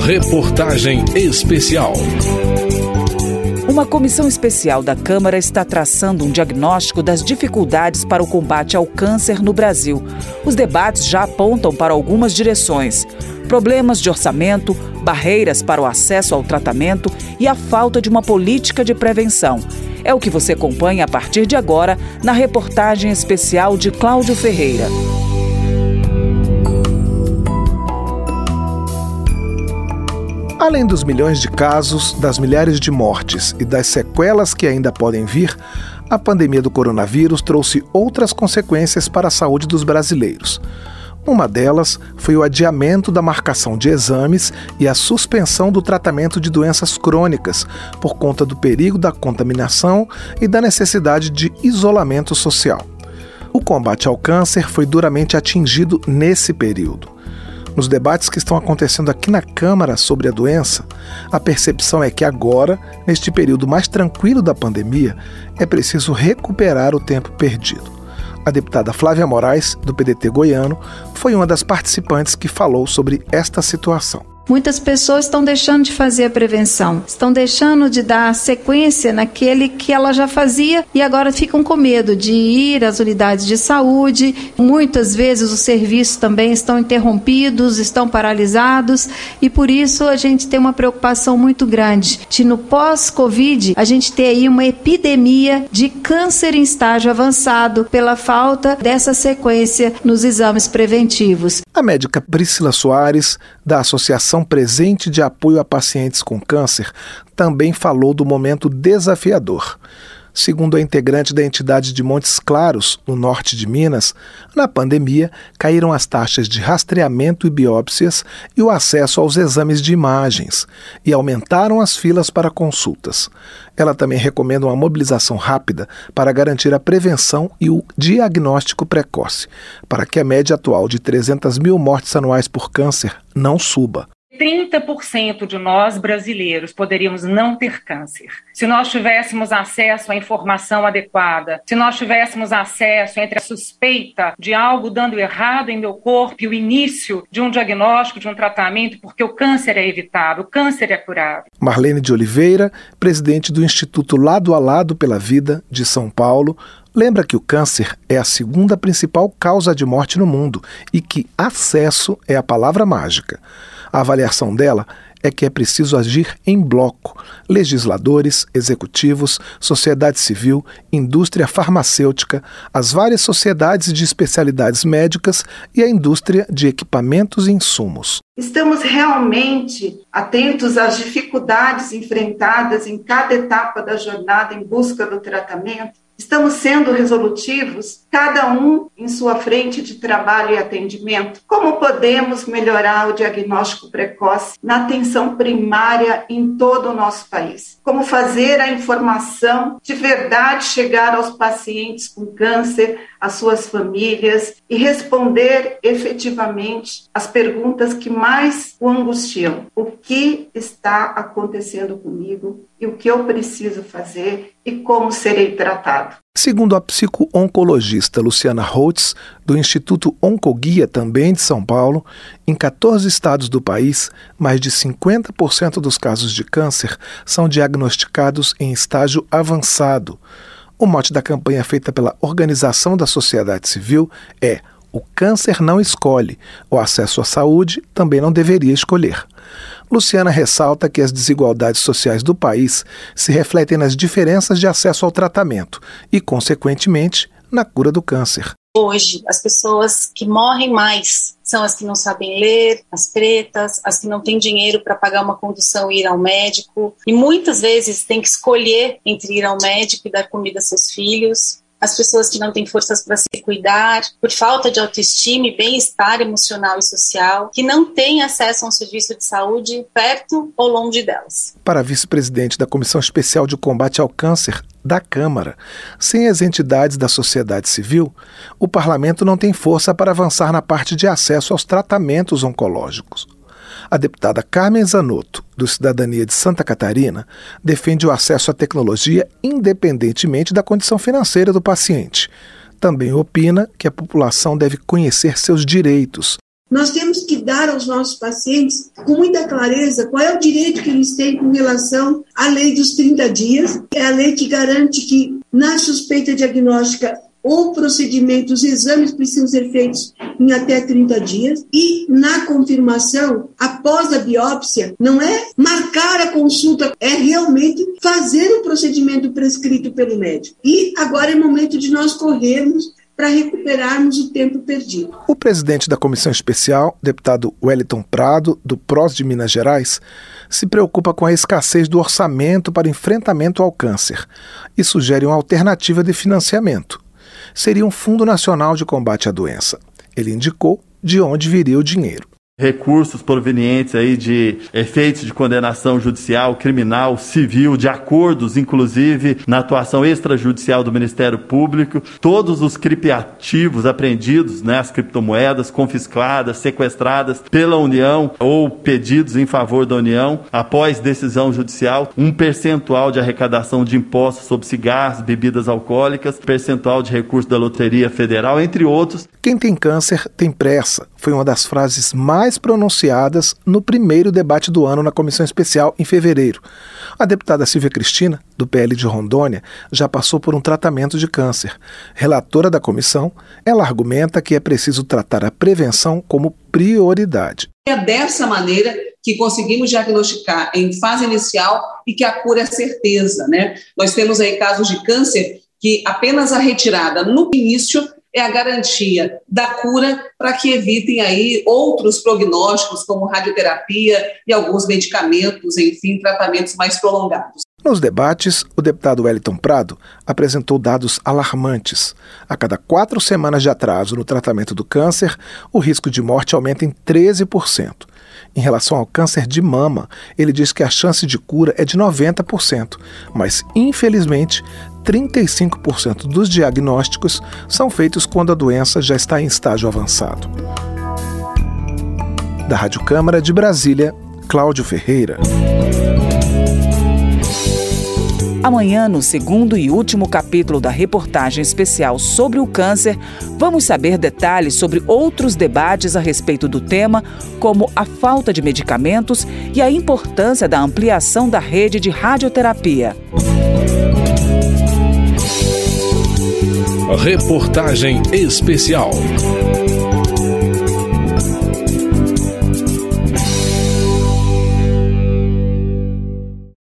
Reportagem especial. Uma comissão especial da Câmara está traçando um diagnóstico das dificuldades para o combate ao câncer no Brasil. Os debates já apontam para algumas direções: problemas de orçamento, barreiras para o acesso ao tratamento e a falta de uma política de prevenção. É o que você acompanha a partir de agora na reportagem especial de Cláudio Ferreira. Além dos milhões de casos, das milhares de mortes e das sequelas que ainda podem vir, a pandemia do coronavírus trouxe outras consequências para a saúde dos brasileiros. Uma delas foi o adiamento da marcação de exames e a suspensão do tratamento de doenças crônicas, por conta do perigo da contaminação e da necessidade de isolamento social. O combate ao câncer foi duramente atingido nesse período. Nos debates que estão acontecendo aqui na Câmara sobre a doença, a percepção é que agora, neste período mais tranquilo da pandemia, é preciso recuperar o tempo perdido. A deputada Flávia Moraes, do PDT goiano, foi uma das participantes que falou sobre esta situação. Muitas pessoas estão deixando de fazer a prevenção, estão deixando de dar sequência naquele que ela já fazia e agora ficam com medo de ir às unidades de saúde. Muitas vezes os serviços também estão interrompidos, estão paralisados e por isso a gente tem uma preocupação muito grande de no pós-Covid a gente ter aí uma epidemia de câncer em estágio avançado pela falta dessa sequência nos exames preventivos. A médica Priscila Soares, da Associação Ação Presente de Apoio a Pacientes com Câncer também falou do momento desafiador. Segundo a integrante da entidade de Montes Claros, no norte de Minas, na pandemia caíram as taxas de rastreamento e biópsias e o acesso aos exames de imagens, e aumentaram as filas para consultas. Ela também recomenda uma mobilização rápida para garantir a prevenção e o diagnóstico precoce, para que a média atual de 300 mil mortes anuais por câncer não suba. 30% de nós brasileiros poderíamos não ter câncer. Se nós tivéssemos acesso à informação adequada, se nós tivéssemos acesso entre a suspeita de algo dando errado em meu corpo e o início de um diagnóstico, de um tratamento, porque o câncer é evitável, o câncer é curável. Marlene de Oliveira, presidente do Instituto Lado a Lado pela Vida de São Paulo, lembra que o câncer é a segunda principal causa de morte no mundo e que acesso é a palavra mágica. A avaliação dela é que é preciso agir em bloco: legisladores, executivos, sociedade civil, indústria farmacêutica, as várias sociedades de especialidades médicas e a indústria de equipamentos e insumos. Estamos realmente atentos às dificuldades enfrentadas em cada etapa da jornada em busca do tratamento? Estamos sendo resolutivos, cada um em sua frente de trabalho e atendimento? Como podemos melhorar o diagnóstico precoce na atenção primária em todo o nosso país? Como fazer a informação de verdade chegar aos pacientes com câncer, às suas famílias e responder efetivamente as perguntas que mais o angustiam? O que está acontecendo comigo e o que eu preciso fazer e como serei tratado. Segundo a psico-oncologista Luciana Holtz, do Instituto Oncoguia, também de São Paulo, em 14 estados do país, mais de 50% dos casos de câncer são diagnosticados em estágio avançado. O mote da campanha feita pela Organização da Sociedade Civil é o câncer não escolhe, o acesso à saúde também não deveria escolher. Luciana ressalta que as desigualdades sociais do país se refletem nas diferenças de acesso ao tratamento e, consequentemente, na cura do câncer. Hoje, as pessoas que morrem mais são as que não sabem ler, as pretas, as que não têm dinheiro para pagar uma condução e ir ao médico. E muitas vezes tem que escolher entre ir ao médico e dar comida a seus filhos as pessoas que não têm forças para se cuidar, por falta de autoestima e bem-estar emocional e social, que não têm acesso a um serviço de saúde perto ou longe delas. Para vice-presidente da Comissão Especial de Combate ao Câncer da Câmara, sem as entidades da sociedade civil, o parlamento não tem força para avançar na parte de acesso aos tratamentos oncológicos. A deputada Carmen Zanotto, do Cidadania de Santa Catarina, defende o acesso à tecnologia independentemente da condição financeira do paciente. também opina que a população deve conhecer seus direitos. Nós temos que dar aos nossos pacientes, com muita clareza, qual é o direito que eles têm com relação à lei dos 30 dias. É a lei que garante que, na suspeita diagnóstica, ou procedimentos, exames precisam ser feitos em até 30 dias. E na confirmação, após a biópsia, não é marcar a consulta, é realmente fazer o procedimento prescrito pelo médico. E agora é momento de nós corrermos para recuperarmos o tempo perdido. O presidente da comissão especial, deputado Wellington Prado, do PROS de Minas Gerais, se preocupa com a escassez do orçamento para enfrentamento ao câncer e sugere uma alternativa de financiamento seria um Fundo Nacional de Combate à Doença. Ele indicou de onde viria o dinheiro recursos provenientes aí de efeitos de condenação judicial, criminal, civil, de acordos, inclusive na atuação extrajudicial do Ministério Público, todos os criptativos apreendidos, né, as criptomoedas confiscadas, sequestradas pela União ou pedidos em favor da União após decisão judicial, um percentual de arrecadação de impostos sobre cigarros, bebidas alcoólicas, percentual de recursos da Loteria Federal, entre outros. Quem tem câncer tem pressa, foi uma das frases mais mais pronunciadas no primeiro debate do ano na comissão especial em fevereiro. A deputada Silvia Cristina, do PL de Rondônia, já passou por um tratamento de câncer. Relatora da comissão, ela argumenta que é preciso tratar a prevenção como prioridade. É dessa maneira que conseguimos diagnosticar em fase inicial e que a cura é certeza, né? Nós temos aí casos de câncer que apenas a retirada no início é a garantia da cura para que evitem aí outros prognósticos, como radioterapia e alguns medicamentos, enfim, tratamentos mais prolongados. Nos debates, o deputado Wellington Prado apresentou dados alarmantes. A cada quatro semanas de atraso no tratamento do câncer, o risco de morte aumenta em 13%. Em relação ao câncer de mama, ele diz que a chance de cura é de 90%, mas infelizmente 35% dos diagnósticos são feitos quando a doença já está em estágio avançado. Da Rádio Câmara de Brasília, Cláudio Ferreira. Amanhã, no segundo e último capítulo da reportagem especial sobre o câncer, vamos saber detalhes sobre outros debates a respeito do tema, como a falta de medicamentos e a importância da ampliação da rede de radioterapia. Reportagem especial.